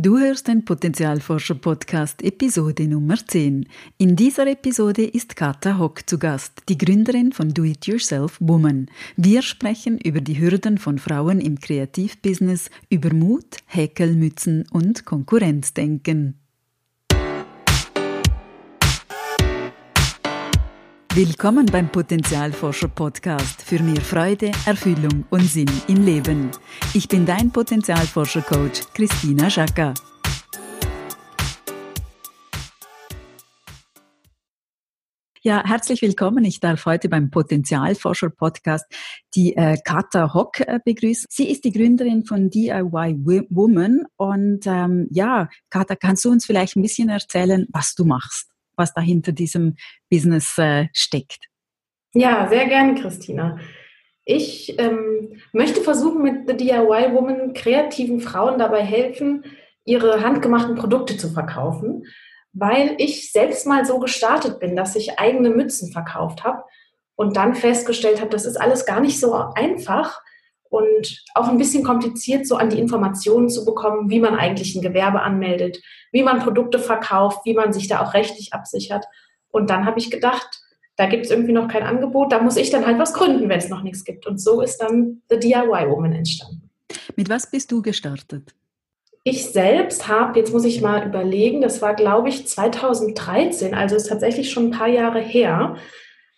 Du hörst den Potenzialforscher Podcast Episode Nummer 10. In dieser Episode ist Kata Hock zu Gast, die Gründerin von Do It Yourself Woman. Wir sprechen über die Hürden von Frauen im Kreativbusiness, über Mut, Häkelmützen und Konkurrenzdenken. Willkommen beim Potenzialforscher Podcast für mehr Freude, Erfüllung und Sinn im Leben. Ich bin dein Potenzialforscher Coach Christina Schaka. Ja, herzlich willkommen. Ich darf heute beim Potenzialforscher Podcast die äh, Kata Hock äh, begrüßen. Sie ist die Gründerin von DIY Woman und ähm, ja, Kata, kannst du uns vielleicht ein bisschen erzählen, was du machst? Was da hinter diesem Business äh, steckt. Ja, sehr gerne, Christina. Ich ähm, möchte versuchen, mit The DIY Woman kreativen Frauen dabei helfen, ihre handgemachten Produkte zu verkaufen, weil ich selbst mal so gestartet bin, dass ich eigene Mützen verkauft habe und dann festgestellt habe, das ist alles gar nicht so einfach und auch ein bisschen kompliziert, so an die Informationen zu bekommen, wie man eigentlich ein Gewerbe anmeldet, wie man Produkte verkauft, wie man sich da auch rechtlich absichert. Und dann habe ich gedacht, da gibt es irgendwie noch kein Angebot, da muss ich dann halt was gründen, wenn es noch nichts gibt. Und so ist dann The DIY Woman entstanden. Mit was bist du gestartet? Ich selbst habe, jetzt muss ich mal überlegen, das war glaube ich 2013, also ist tatsächlich schon ein paar Jahre her,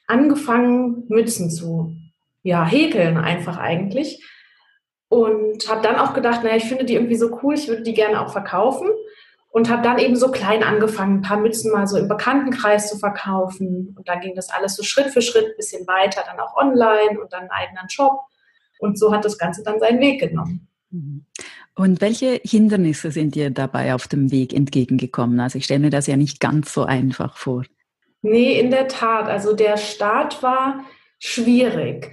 angefangen, Mützen zu ja, häkeln einfach eigentlich. Und habe dann auch gedacht, naja, ich finde die irgendwie so cool, ich würde die gerne auch verkaufen. Und habe dann eben so klein angefangen, ein paar Mützen mal so im Bekanntenkreis zu verkaufen. Und dann ging das alles so Schritt für Schritt, ein bisschen weiter, dann auch online und dann einen eigenen Shop. Und so hat das Ganze dann seinen Weg genommen. Mhm. Und welche Hindernisse sind dir dabei auf dem Weg entgegengekommen? Also ich stelle mir das ja nicht ganz so einfach vor. Nee, in der Tat. Also der Start war schwierig.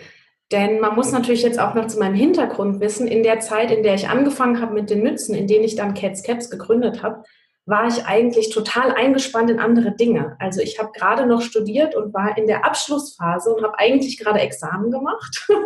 Denn man muss natürlich jetzt auch noch zu meinem Hintergrund wissen, in der Zeit, in der ich angefangen habe mit den Nützen, in denen ich dann Cats Caps gegründet habe, war ich eigentlich total eingespannt in andere Dinge. Also ich habe gerade noch studiert und war in der Abschlussphase und habe eigentlich gerade Examen gemacht.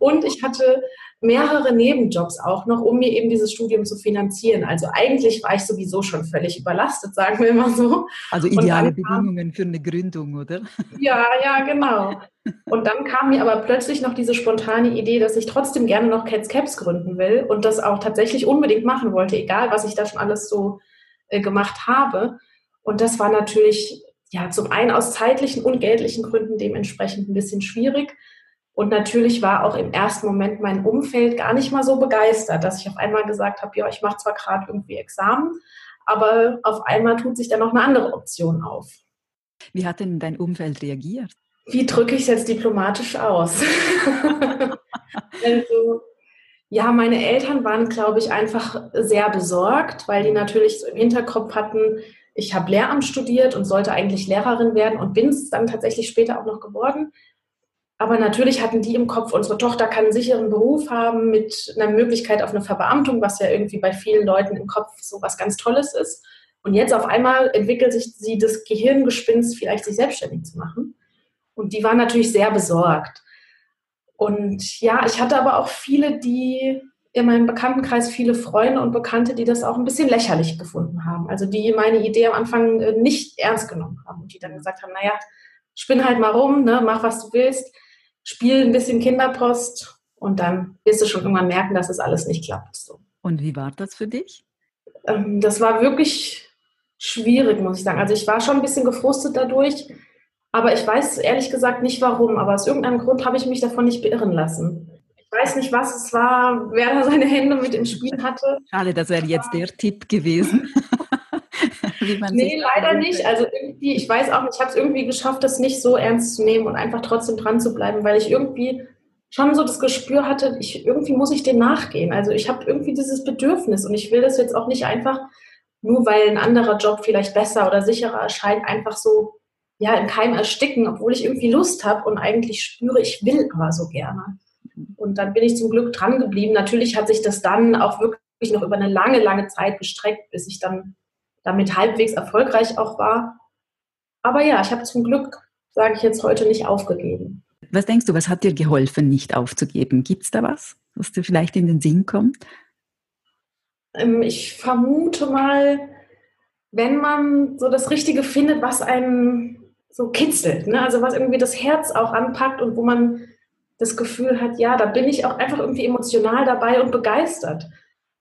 Und ich hatte mehrere Nebenjobs auch noch, um mir eben dieses Studium zu finanzieren. Also eigentlich war ich sowieso schon völlig überlastet, sagen wir mal so. Also ideale Bedingungen für eine Gründung, oder? Ja, ja, genau. Und dann kam mir aber plötzlich noch diese spontane Idee, dass ich trotzdem gerne noch Cats Caps gründen will und das auch tatsächlich unbedingt machen wollte, egal was ich da schon alles so äh, gemacht habe. Und das war natürlich ja zum einen aus zeitlichen und geldlichen Gründen dementsprechend ein bisschen schwierig. Und natürlich war auch im ersten Moment mein Umfeld gar nicht mal so begeistert, dass ich auf einmal gesagt habe, ja, ich mache zwar gerade irgendwie Examen, aber auf einmal tut sich dann noch eine andere Option auf. Wie hat denn dein Umfeld reagiert? Wie drücke ich es jetzt diplomatisch aus? also, ja, meine Eltern waren, glaube ich, einfach sehr besorgt, weil die natürlich so im Hinterkopf hatten, ich habe Lehramt studiert und sollte eigentlich Lehrerin werden und bin es dann tatsächlich später auch noch geworden. Aber natürlich hatten die im Kopf, unsere Tochter kann einen sicheren Beruf haben mit einer Möglichkeit auf eine Verbeamtung, was ja irgendwie bei vielen Leuten im Kopf so was ganz Tolles ist. Und jetzt auf einmal entwickelt sich sie das Gehirngespinst, vielleicht sich selbstständig zu machen. Und die waren natürlich sehr besorgt. Und ja, ich hatte aber auch viele, die in meinem Bekanntenkreis, viele Freunde und Bekannte, die das auch ein bisschen lächerlich gefunden haben. Also die meine Idee am Anfang äh, nicht ernst genommen haben und die dann gesagt haben, naja, spinn halt mal rum, ne, mach was du willst spiel ein bisschen Kinderpost und dann wirst du schon irgendwann merken, dass es alles nicht klappt. So. Und wie war das für dich? Ähm, das war wirklich schwierig, muss ich sagen. Also ich war schon ein bisschen gefrustet dadurch, aber ich weiß ehrlich gesagt nicht warum. Aber aus irgendeinem Grund habe ich mich davon nicht beirren lassen. Ich weiß nicht, was es war, wer da seine Hände mit im Spiel hatte. Schade, das wäre jetzt der Tipp gewesen. nee, leider nicht. Also irgendwie, ich weiß auch nicht, ich habe es irgendwie geschafft, das nicht so ernst zu nehmen und einfach trotzdem dran zu bleiben, weil ich irgendwie schon so das Gespür hatte, ich, irgendwie muss ich dem nachgehen. Also ich habe irgendwie dieses Bedürfnis und ich will das jetzt auch nicht einfach, nur weil ein anderer Job vielleicht besser oder sicherer erscheint, einfach so ja, im Keim ersticken, obwohl ich irgendwie Lust habe und eigentlich spüre, ich will aber so gerne. Und dann bin ich zum Glück dran geblieben. Natürlich hat sich das dann auch wirklich noch über eine lange, lange Zeit gestreckt, bis ich dann damit halbwegs erfolgreich auch war. Aber ja, ich habe zum Glück, sage ich jetzt heute, nicht aufgegeben. Was denkst du, was hat dir geholfen, nicht aufzugeben? Gibt es da was, was dir vielleicht in den Sinn kommt? Ähm, ich vermute mal, wenn man so das Richtige findet, was einen so kitzelt, ne? also was irgendwie das Herz auch anpackt und wo man das Gefühl hat, ja, da bin ich auch einfach irgendwie emotional dabei und begeistert.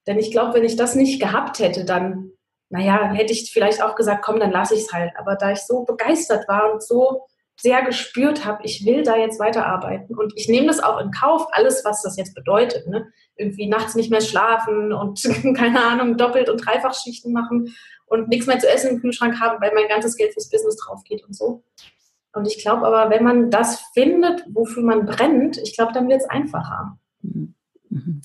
Denn ich glaube, wenn ich das nicht gehabt hätte, dann, naja, hätte ich vielleicht auch gesagt, komm, dann lasse ich es halt. Aber da ich so begeistert war und so sehr gespürt habe, ich will da jetzt weiterarbeiten und ich nehme das auch in Kauf, alles, was das jetzt bedeutet. Ne? Irgendwie nachts nicht mehr schlafen und keine Ahnung, doppelt und dreifach Schichten machen und nichts mehr zu essen im Kühlschrank haben, weil mein ganzes Geld fürs Business drauf geht und so. Und ich glaube aber, wenn man das findet, wofür man brennt, ich glaube, dann wird es einfacher. Mhm.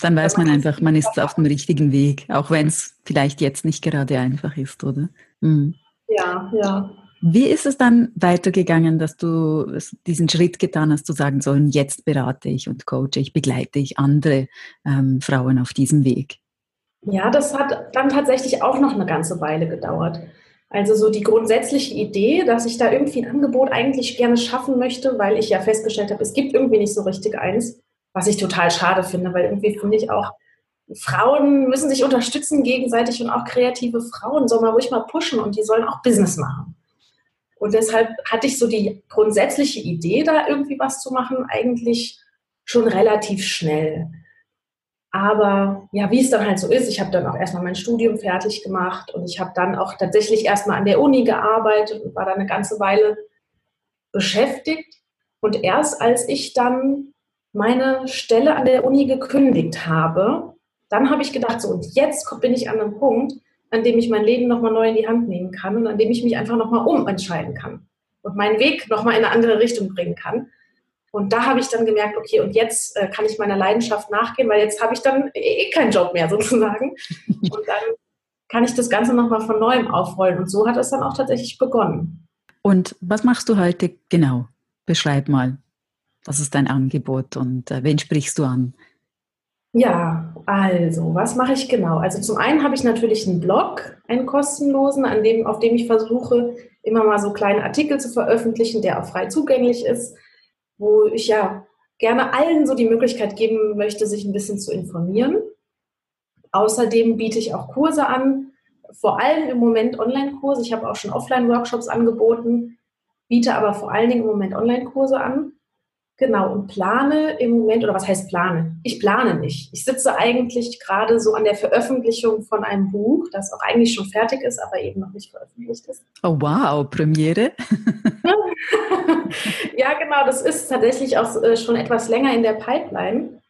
Dann weiß man einfach, man ist auf dem richtigen Weg, auch wenn es vielleicht jetzt nicht gerade einfach ist, oder? Mhm. Ja, ja. Wie ist es dann weitergegangen, dass du diesen Schritt getan hast, zu sagen sollen, jetzt berate ich und coache ich, begleite ich andere ähm, Frauen auf diesem Weg? Ja, das hat dann tatsächlich auch noch eine ganze Weile gedauert. Also so die grundsätzliche Idee, dass ich da irgendwie ein Angebot eigentlich gerne schaffen möchte, weil ich ja festgestellt habe, es gibt irgendwie nicht so richtig eins, was ich total schade finde, weil irgendwie finde ich auch, Frauen müssen sich unterstützen gegenseitig und auch kreative Frauen soll man ruhig mal pushen und die sollen auch Business machen. Und deshalb hatte ich so die grundsätzliche Idee, da irgendwie was zu machen, eigentlich schon relativ schnell. Aber ja, wie es dann halt so ist, ich habe dann auch erstmal mein Studium fertig gemacht und ich habe dann auch tatsächlich erstmal an der Uni gearbeitet und war da eine ganze Weile beschäftigt. Und erst als ich dann meine Stelle an der Uni gekündigt habe, dann habe ich gedacht, so und jetzt bin ich an einem Punkt, an dem ich mein Leben nochmal neu in die Hand nehmen kann und an dem ich mich einfach nochmal umentscheiden kann und meinen Weg nochmal in eine andere Richtung bringen kann. Und da habe ich dann gemerkt, okay, und jetzt äh, kann ich meiner Leidenschaft nachgehen, weil jetzt habe ich dann eh, eh keinen Job mehr sozusagen. Und dann kann ich das Ganze nochmal von neuem aufrollen. Und so hat es dann auch tatsächlich begonnen. Und was machst du heute genau? Beschreib mal. Was ist dein Angebot und äh, wen sprichst du an? Ja, also, was mache ich genau? Also zum einen habe ich natürlich einen Blog, einen kostenlosen, an dem, auf dem ich versuche, immer mal so kleine Artikel zu veröffentlichen, der auch frei zugänglich ist, wo ich ja gerne allen so die Möglichkeit geben möchte, sich ein bisschen zu informieren. Außerdem biete ich auch Kurse an, vor allem im Moment Online-Kurse. Ich habe auch schon Offline-Workshops angeboten, biete aber vor allen Dingen im Moment Online-Kurse an. Genau, und plane im Moment, oder was heißt plane? Ich plane nicht. Ich sitze eigentlich gerade so an der Veröffentlichung von einem Buch, das auch eigentlich schon fertig ist, aber eben noch nicht veröffentlicht ist. Oh wow, Premiere. ja, genau, das ist tatsächlich auch äh, schon etwas länger in der Pipeline.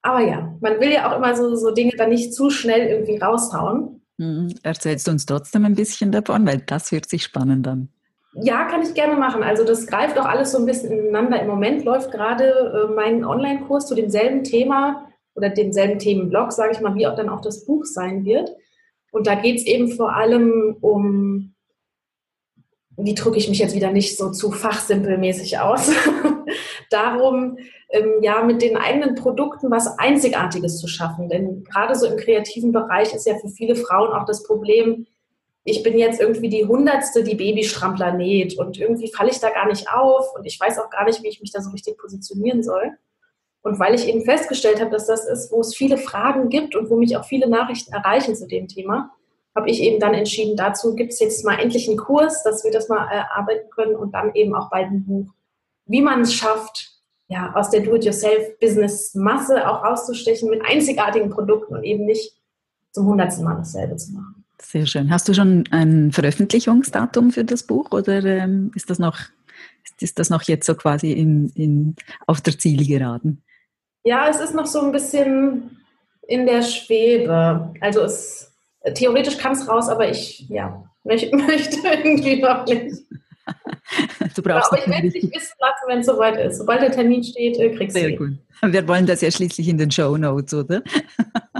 Aber ja, man will ja auch immer so, so Dinge dann nicht zu schnell irgendwie raushauen. Mhm. Erzählst du uns trotzdem ein bisschen davon, weil das hört sich spannend an. Ja, kann ich gerne machen. Also das greift auch alles so ein bisschen ineinander. Im Moment läuft gerade äh, mein Online-Kurs zu demselben Thema oder demselben Themenblock, sage ich mal, wie auch dann auch das Buch sein wird. Und da geht es eben vor allem um, wie drücke ich mich jetzt wieder nicht so zu fachsimpelmäßig aus, darum, ähm, ja, mit den eigenen Produkten was Einzigartiges zu schaffen. Denn gerade so im kreativen Bereich ist ja für viele Frauen auch das Problem, ich bin jetzt irgendwie die Hundertste, die Babystrampler näht und irgendwie falle ich da gar nicht auf und ich weiß auch gar nicht, wie ich mich da so richtig positionieren soll. Und weil ich eben festgestellt habe, dass das ist, wo es viele Fragen gibt und wo mich auch viele Nachrichten erreichen zu dem Thema, habe ich eben dann entschieden, dazu gibt es jetzt mal endlich einen Kurs, dass wir das mal erarbeiten können und dann eben auch bald ein Buch, wie man es schafft, ja, aus der Do-it-yourself-Business-Masse auch rauszustechen mit einzigartigen Produkten und eben nicht zum hundertsten Mal dasselbe zu machen. Sehr schön. Hast du schon ein Veröffentlichungsdatum für das Buch oder ähm, ist das noch ist das noch jetzt so quasi in, in, auf der Zielgeraden? Ja, es ist noch so ein bisschen in der Schwebe. Also es, theoretisch kann es raus, aber ich ja, möchte, möchte irgendwie noch nicht. Du brauchst aber ich werde dich wissen lassen, wenn es soweit ist. Sobald der Termin steht, äh, kriegst du Sehr gut. Wir wollen das ja schließlich in den Show Notes, oder?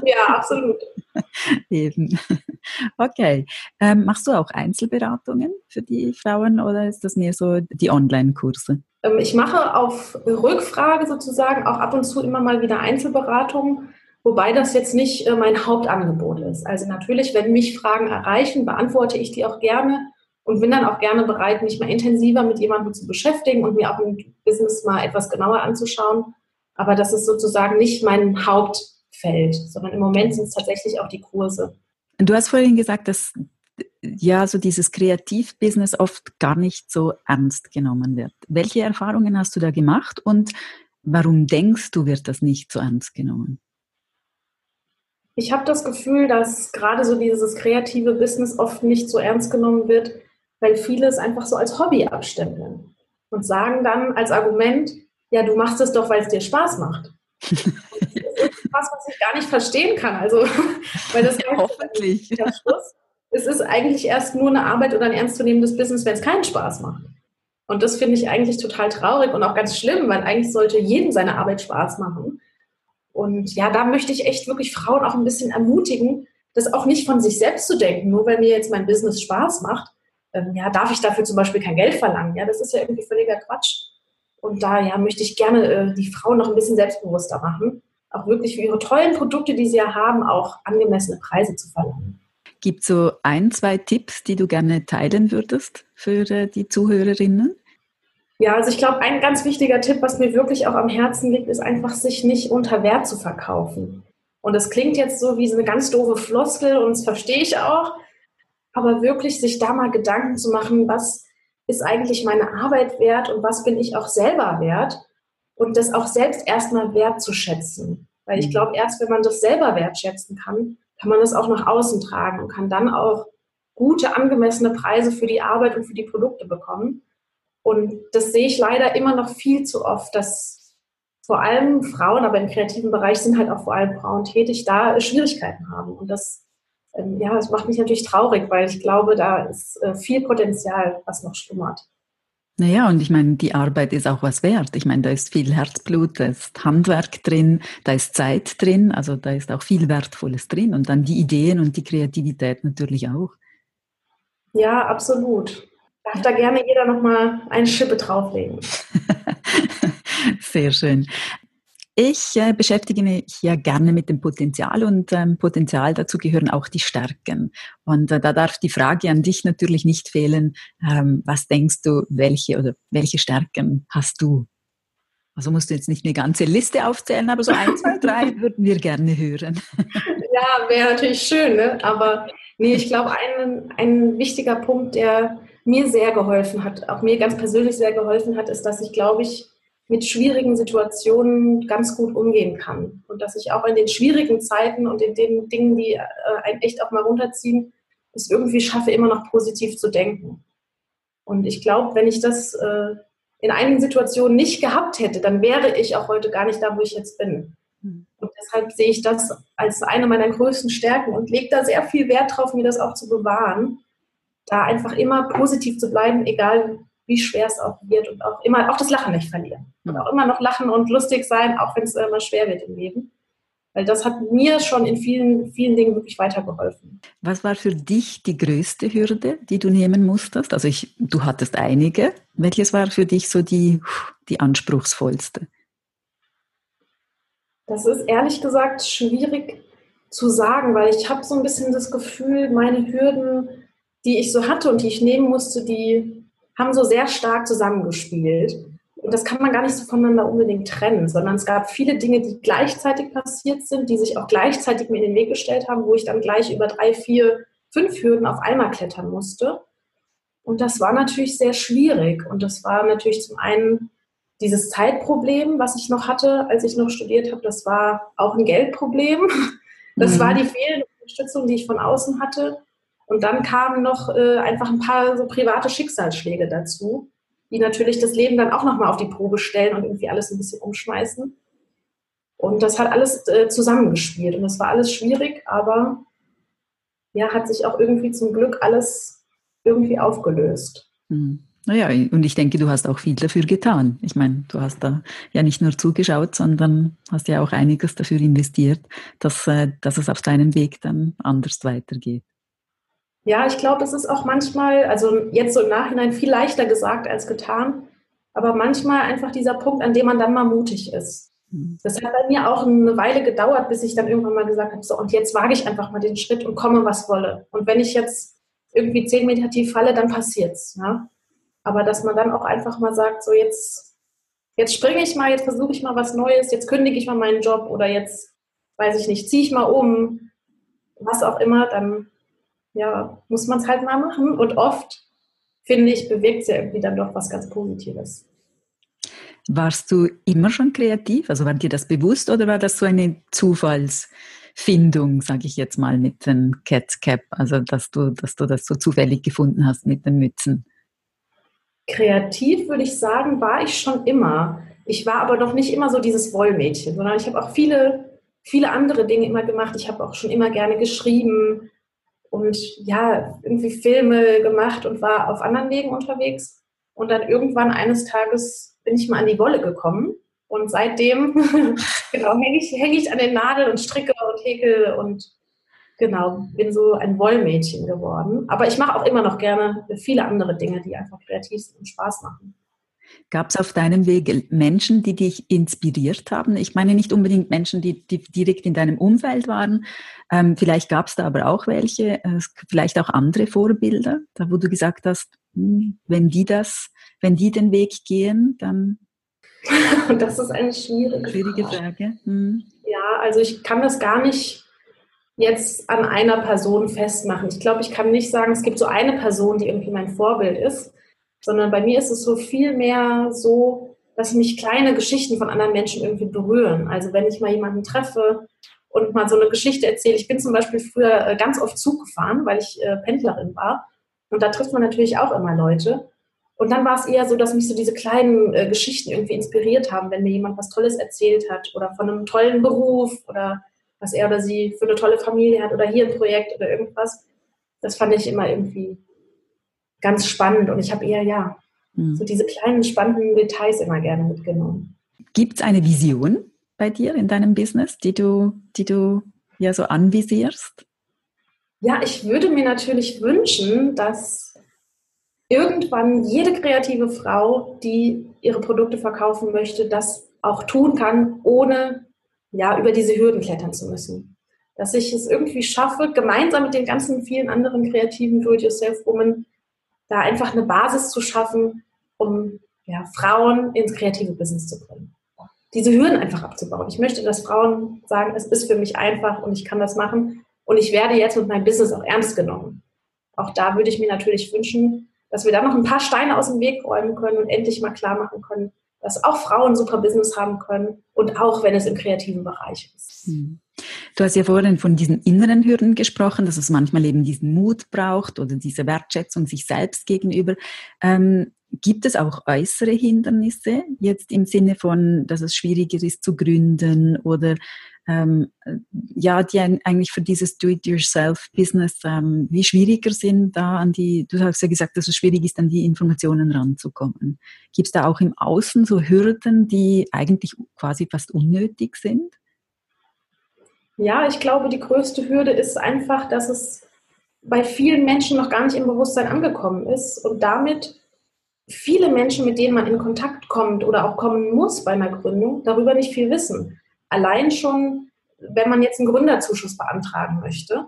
Ja, absolut. Eben. Okay. Ähm, machst du auch Einzelberatungen für die Frauen oder ist das mehr so die Online-Kurse? Ähm, ich mache auf Rückfrage sozusagen auch ab und zu immer mal wieder Einzelberatungen, wobei das jetzt nicht äh, mein Hauptangebot ist. Also natürlich, wenn mich Fragen erreichen, beantworte ich die auch gerne und bin dann auch gerne bereit, mich mal intensiver mit jemandem zu beschäftigen und mir auch ein Business mal etwas genauer anzuschauen. Aber das ist sozusagen nicht mein Haupt fällt, sondern im Moment sind es tatsächlich auch die Kurse. Du hast vorhin gesagt, dass ja so dieses Kreativbusiness oft gar nicht so ernst genommen wird. Welche Erfahrungen hast du da gemacht und warum denkst du, wird das nicht so ernst genommen? Ich habe das Gefühl, dass gerade so dieses kreative Business oft nicht so ernst genommen wird, weil viele es einfach so als Hobby abstempeln und sagen dann als Argument, ja, du machst es doch, weil es dir Spaß macht. was, was ich gar nicht verstehen kann. Also, weil das ja, hoffentlich. Schluss, es ist eigentlich erst nur eine Arbeit oder ein ernstzunehmendes Business, wenn es keinen Spaß macht. Und das finde ich eigentlich total traurig und auch ganz schlimm, weil eigentlich sollte jedem seine Arbeit Spaß machen. Und ja, da möchte ich echt wirklich Frauen auch ein bisschen ermutigen, das auch nicht von sich selbst zu denken, nur weil mir jetzt mein Business Spaß macht, ähm, ja, darf ich dafür zum Beispiel kein Geld verlangen. Ja, das ist ja irgendwie völliger Quatsch. Und da ja, möchte ich gerne äh, die Frauen noch ein bisschen selbstbewusster machen, auch wirklich für ihre tollen Produkte, die sie ja haben, auch angemessene Preise zu verlangen. Gibt es so ein, zwei Tipps, die du gerne teilen würdest für äh, die Zuhörerinnen? Ja, also ich glaube, ein ganz wichtiger Tipp, was mir wirklich auch am Herzen liegt, ist einfach, sich nicht unter Wert zu verkaufen. Und das klingt jetzt so wie so eine ganz doofe Floskel und das verstehe ich auch, aber wirklich sich da mal Gedanken zu machen, was ist eigentlich meine Arbeit wert und was bin ich auch selber wert und das auch selbst erstmal wertzuschätzen. Weil ich mhm. glaube, erst wenn man das selber wertschätzen kann, kann man das auch nach außen tragen und kann dann auch gute, angemessene Preise für die Arbeit und für die Produkte bekommen. Und das sehe ich leider immer noch viel zu oft, dass vor allem Frauen, aber im kreativen Bereich sind halt auch vor allem Frauen tätig, da Schwierigkeiten haben. Und das, ähm, ja, das macht mich natürlich traurig, weil ich glaube, da ist äh, viel Potenzial, was noch schlummert. Naja, und ich meine, die Arbeit ist auch was wert. Ich meine, da ist viel Herzblut, da ist Handwerk drin, da ist Zeit drin, also da ist auch viel Wertvolles drin und dann die Ideen und die Kreativität natürlich auch. Ja, absolut. Darf ja. da gerne jeder nochmal eine Schippe drauflegen. Sehr schön. Ich äh, beschäftige mich ja gerne mit dem Potenzial und ähm, Potenzial dazu gehören auch die Stärken. Und äh, da darf die Frage an dich natürlich nicht fehlen, ähm, was denkst du, welche oder welche Stärken hast du? Also musst du jetzt nicht eine ganze Liste aufzählen, aber so ein, zwei, drei würden wir gerne hören. Ja, wäre natürlich schön, ne? aber nee, ich glaube, ein, ein wichtiger Punkt, der mir sehr geholfen hat, auch mir ganz persönlich sehr geholfen hat, ist, dass ich, glaube ich, mit schwierigen Situationen ganz gut umgehen kann. Und dass ich auch in den schwierigen Zeiten und in den Dingen, die äh, einen echt auch mal runterziehen, es irgendwie schaffe, immer noch positiv zu denken. Und ich glaube, wenn ich das äh, in einigen Situationen nicht gehabt hätte, dann wäre ich auch heute gar nicht da, wo ich jetzt bin. Hm. Und deshalb sehe ich das als eine meiner größten Stärken und lege da sehr viel Wert drauf, mir das auch zu bewahren da einfach immer positiv zu bleiben, egal wie schwer es auch wird und auch immer auch das Lachen nicht verlieren. Und auch immer noch lachen und lustig sein, auch wenn es immer schwer wird im Leben. Weil das hat mir schon in vielen, vielen Dingen wirklich weitergeholfen. Was war für dich die größte Hürde, die du nehmen musstest? Also ich, du hattest einige. Welches war für dich so die, die anspruchsvollste? Das ist ehrlich gesagt schwierig zu sagen, weil ich habe so ein bisschen das Gefühl, meine Hürden die ich so hatte und die ich nehmen musste, die haben so sehr stark zusammengespielt. Und das kann man gar nicht so voneinander unbedingt trennen, sondern es gab viele Dinge, die gleichzeitig passiert sind, die sich auch gleichzeitig mir in den Weg gestellt haben, wo ich dann gleich über drei, vier, fünf Hürden auf einmal klettern musste. Und das war natürlich sehr schwierig. Und das war natürlich zum einen dieses Zeitproblem, was ich noch hatte, als ich noch studiert habe. Das war auch ein Geldproblem. Das mhm. war die fehlende Unterstützung, die ich von außen hatte. Und dann kamen noch äh, einfach ein paar so private Schicksalsschläge dazu, die natürlich das Leben dann auch nochmal auf die Probe stellen und irgendwie alles ein bisschen umschmeißen. Und das hat alles äh, zusammengespielt und das war alles schwierig, aber ja, hat sich auch irgendwie zum Glück alles irgendwie aufgelöst. Mhm. Naja, und ich denke, du hast auch viel dafür getan. Ich meine, du hast da ja nicht nur zugeschaut, sondern hast ja auch einiges dafür investiert, dass, äh, dass es auf deinem Weg dann anders weitergeht. Ja, ich glaube, es ist auch manchmal, also jetzt so im Nachhinein viel leichter gesagt als getan, aber manchmal einfach dieser Punkt, an dem man dann mal mutig ist. Mhm. Das hat bei mir auch eine Weile gedauert, bis ich dann irgendwann mal gesagt habe, so und jetzt wage ich einfach mal den Schritt und komme, was wolle. Und wenn ich jetzt irgendwie zehn Meter tief falle, dann passiert's. Ja? Aber dass man dann auch einfach mal sagt, so jetzt, jetzt springe ich mal, jetzt versuche ich mal was Neues, jetzt kündige ich mal meinen Job oder jetzt weiß ich nicht, ziehe ich mal um, was auch immer, dann ja, muss man es halt mal machen. Und oft, finde ich, bewegt es ja irgendwie dann doch was ganz Positives. Warst du immer schon kreativ? Also war dir das bewusst oder war das so eine Zufallsfindung, sage ich jetzt mal, mit den Cat Cap? Also dass du, dass du das so zufällig gefunden hast mit den Mützen? Kreativ würde ich sagen, war ich schon immer. Ich war aber noch nicht immer so dieses Wollmädchen, sondern ich habe auch viele, viele andere Dinge immer gemacht. Ich habe auch schon immer gerne geschrieben und ja, irgendwie Filme gemacht und war auf anderen Wegen unterwegs. Und dann irgendwann eines Tages bin ich mal an die Wolle gekommen. Und seitdem genau, hänge ich, häng ich an den Nadeln und stricke und häkel und genau, bin so ein Wollmädchen geworden. Aber ich mache auch immer noch gerne viele andere Dinge, die einfach kreativ sind und Spaß machen. Gab es auf deinem Weg Menschen, die dich inspiriert haben? Ich meine nicht unbedingt Menschen, die, die direkt in deinem Umfeld waren. Ähm, vielleicht gab es da aber auch welche, äh, vielleicht auch andere Vorbilder, da wo du gesagt hast, hm, wenn die das, wenn die den Weg gehen, dann. das ist eine schwierige, schwierige Frage. Hm. Ja, also ich kann das gar nicht jetzt an einer Person festmachen. Ich glaube, ich kann nicht sagen, es gibt so eine Person, die irgendwie mein Vorbild ist, sondern bei mir ist es so viel mehr so, dass mich kleine Geschichten von anderen Menschen irgendwie berühren. Also wenn ich mal jemanden treffe und mal so eine Geschichte erzähle. Ich bin zum Beispiel früher äh, ganz oft Zug gefahren, weil ich äh, Pendlerin war. Und da trifft man natürlich auch immer Leute. Und dann war es eher so, dass mich so diese kleinen äh, Geschichten irgendwie inspiriert haben, wenn mir jemand was Tolles erzählt hat oder von einem tollen Beruf oder was er oder sie für eine tolle Familie hat oder hier ein Projekt oder irgendwas. Das fand ich immer irgendwie ganz spannend und ich habe eher, ja, mhm. so diese kleinen spannenden Details immer gerne mitgenommen. Gibt es eine Vision bei dir in deinem Business, die du, die du ja so anvisierst? Ja, ich würde mir natürlich wünschen, dass irgendwann jede kreative Frau, die ihre Produkte verkaufen möchte, das auch tun kann, ohne ja, über diese Hürden klettern zu müssen. Dass ich es irgendwie schaffe, gemeinsam mit den ganzen vielen anderen kreativen Do-it-yourself-Women da einfach eine Basis zu schaffen, um ja, Frauen ins kreative Business zu bringen. Diese Hürden einfach abzubauen. Ich möchte, dass Frauen sagen, es ist für mich einfach und ich kann das machen und ich werde jetzt mit meinem Business auch ernst genommen. Auch da würde ich mir natürlich wünschen, dass wir da noch ein paar Steine aus dem Weg räumen können und endlich mal klar machen können, dass auch Frauen super Business haben können und auch wenn es im kreativen Bereich ist. Hm. Du hast ja vorhin von diesen inneren Hürden gesprochen, dass es manchmal eben diesen Mut braucht oder diese Wertschätzung sich selbst gegenüber. Ähm, gibt es auch äußere Hindernisse jetzt im Sinne von, dass es schwieriger ist zu gründen oder ähm, ja, die eigentlich für dieses Do-it-yourself-Business ähm, wie schwieriger sind, da an die, du hast ja gesagt, dass es schwierig ist, an die Informationen ranzukommen. Gibt es da auch im Außen so Hürden, die eigentlich quasi fast unnötig sind? Ja, ich glaube, die größte Hürde ist einfach, dass es bei vielen Menschen noch gar nicht im Bewusstsein angekommen ist und damit viele Menschen, mit denen man in Kontakt kommt oder auch kommen muss bei einer Gründung, darüber nicht viel wissen allein schon, wenn man jetzt einen Gründerzuschuss beantragen möchte,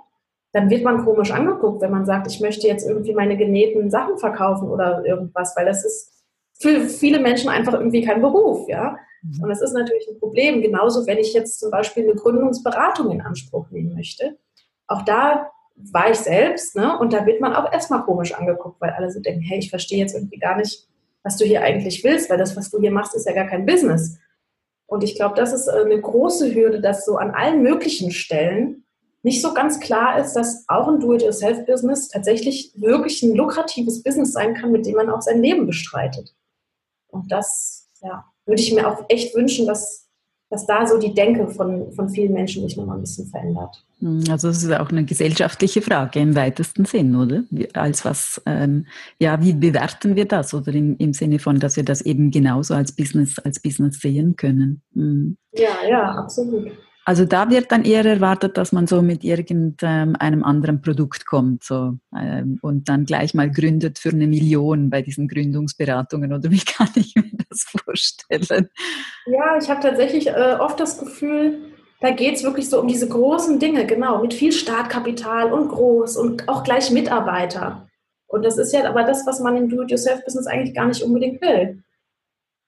dann wird man komisch angeguckt, wenn man sagt, ich möchte jetzt irgendwie meine genähten Sachen verkaufen oder irgendwas, weil das ist für viele Menschen einfach irgendwie kein Beruf, ja. Mhm. Und das ist natürlich ein Problem. Genauso, wenn ich jetzt zum Beispiel eine Gründungsberatung in Anspruch nehmen möchte. Auch da war ich selbst, ne? Und da wird man auch erstmal komisch angeguckt, weil alle so denken, hey, ich verstehe jetzt irgendwie gar nicht, was du hier eigentlich willst, weil das, was du hier machst, ist ja gar kein Business. Und ich glaube, das ist äh, eine große Hürde, dass so an allen möglichen Stellen nicht so ganz klar ist, dass auch ein Do-it-yourself-Business tatsächlich wirklich ein lukratives Business sein kann, mit dem man auch sein Leben bestreitet. Und das ja, würde ich mir auch echt wünschen, dass dass da so die Denke von, von vielen Menschen sich nochmal ein bisschen verändert. Hm, also es ist auch eine gesellschaftliche Frage im weitesten Sinn, oder? Als was, ähm, ja, wie bewerten wir das? Oder im, im Sinne von, dass wir das eben genauso als Business, als Business sehen können. Mhm. Ja, ja, absolut. Also da wird dann eher erwartet, dass man so mit irgendeinem anderen Produkt kommt so, ähm, und dann gleich mal gründet für eine Million bei diesen Gründungsberatungen. Oder wie kann ich mir das vorstellen? Ja, ich habe tatsächlich äh, oft das Gefühl, da geht es wirklich so um diese großen Dinge, genau, mit viel Startkapital und groß und auch gleich Mitarbeiter. Und das ist ja aber das, was man im Do-it-yourself-Business eigentlich gar nicht unbedingt will.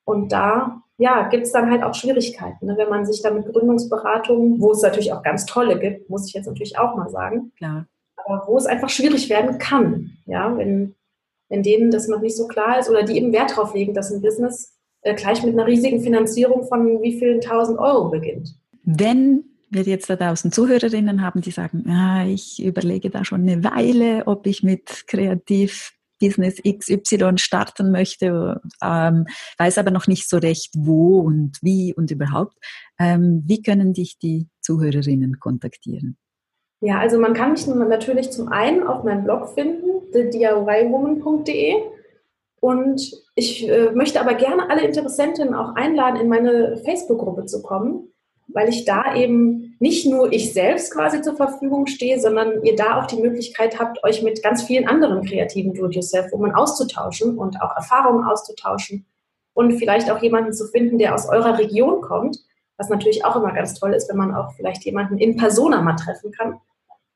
Und da ja, gibt es dann halt auch Schwierigkeiten, ne? wenn man sich da mit Gründungsberatungen, wo es natürlich auch ganz tolle gibt, muss ich jetzt natürlich auch mal sagen, Klar. aber wo es einfach schwierig werden kann, ja, wenn, wenn denen das noch nicht so klar ist oder die eben Wert drauf legen, dass ein Business äh, gleich mit einer riesigen Finanzierung von wie vielen tausend Euro beginnt. Wenn wir jetzt da draußen Zuhörerinnen haben, die sagen, ah, ich überlege da schon eine Weile, ob ich mit Kreativ Business XY starten möchte, ähm, weiß aber noch nicht so recht, wo und wie und überhaupt. Ähm, wie können dich die Zuhörerinnen kontaktieren? Ja, also man kann mich natürlich zum einen auf meinem Blog finden, thediywoman.de. Und ich äh, möchte aber gerne alle Interessentinnen auch einladen, in meine Facebook-Gruppe zu kommen weil ich da eben nicht nur ich selbst quasi zur Verfügung stehe, sondern ihr da auch die Möglichkeit habt, euch mit ganz vielen anderen kreativen Do-it-yourself-Women auszutauschen und auch Erfahrungen auszutauschen und vielleicht auch jemanden zu finden, der aus eurer Region kommt, was natürlich auch immer ganz toll ist, wenn man auch vielleicht jemanden in Persona mal treffen kann.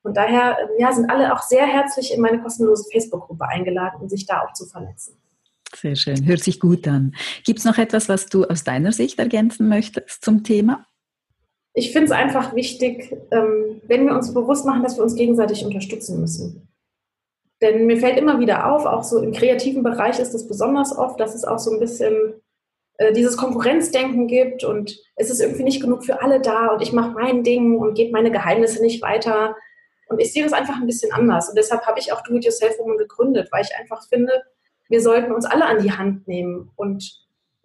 Und daher ja, sind alle auch sehr herzlich in meine kostenlose Facebook-Gruppe eingeladen, um sich da auch zu vernetzen. Sehr schön, hört sich gut an. Gibt es noch etwas, was du aus deiner Sicht ergänzen möchtest zum Thema? Ich finde es einfach wichtig, ähm, wenn wir uns bewusst machen, dass wir uns gegenseitig unterstützen müssen. Denn mir fällt immer wieder auf, auch so im kreativen Bereich ist es besonders oft, dass es auch so ein bisschen äh, dieses Konkurrenzdenken gibt und es ist irgendwie nicht genug für alle da und ich mache mein Ding und gebe meine Geheimnisse nicht weiter. Und ich sehe das einfach ein bisschen anders. Und deshalb habe ich auch Do-It-Yourself-Woman gegründet, weil ich einfach finde, wir sollten uns alle an die Hand nehmen und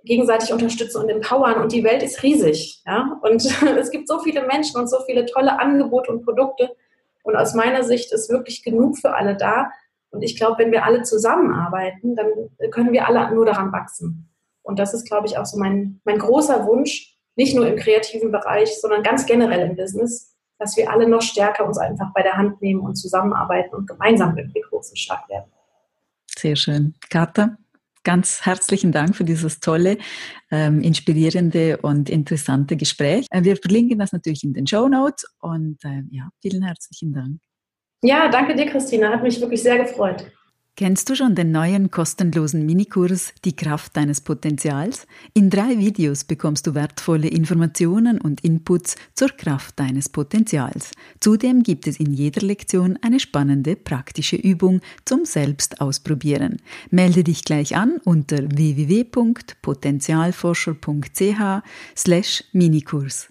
gegenseitig unterstützen und empowern. Und die Welt ist riesig. Ja? Und es gibt so viele Menschen und so viele tolle Angebote und Produkte. Und aus meiner Sicht ist wirklich genug für alle da. Und ich glaube, wenn wir alle zusammenarbeiten, dann können wir alle nur daran wachsen. Und das ist, glaube ich, auch so mein, mein großer Wunsch, nicht nur im kreativen Bereich, sondern ganz generell im Business, dass wir alle noch stärker uns einfach bei der Hand nehmen und zusammenarbeiten und gemeinsam wirklich groß und stark werden. Sehr schön. Kata, ganz herzlichen Dank für dieses tolle, ähm, inspirierende und interessante Gespräch. Äh, wir verlinken das natürlich in den Show Notes und äh, ja, vielen herzlichen Dank. Ja, danke dir, Christina. Hat mich wirklich sehr gefreut. Kennst du schon den neuen kostenlosen Minikurs Die Kraft deines Potenzials? In drei Videos bekommst du wertvolle Informationen und Inputs zur Kraft deines Potenzials. Zudem gibt es in jeder Lektion eine spannende praktische Übung zum Selbstausprobieren. Melde dich gleich an unter www.potenzialforscher.ch slash Minikurs.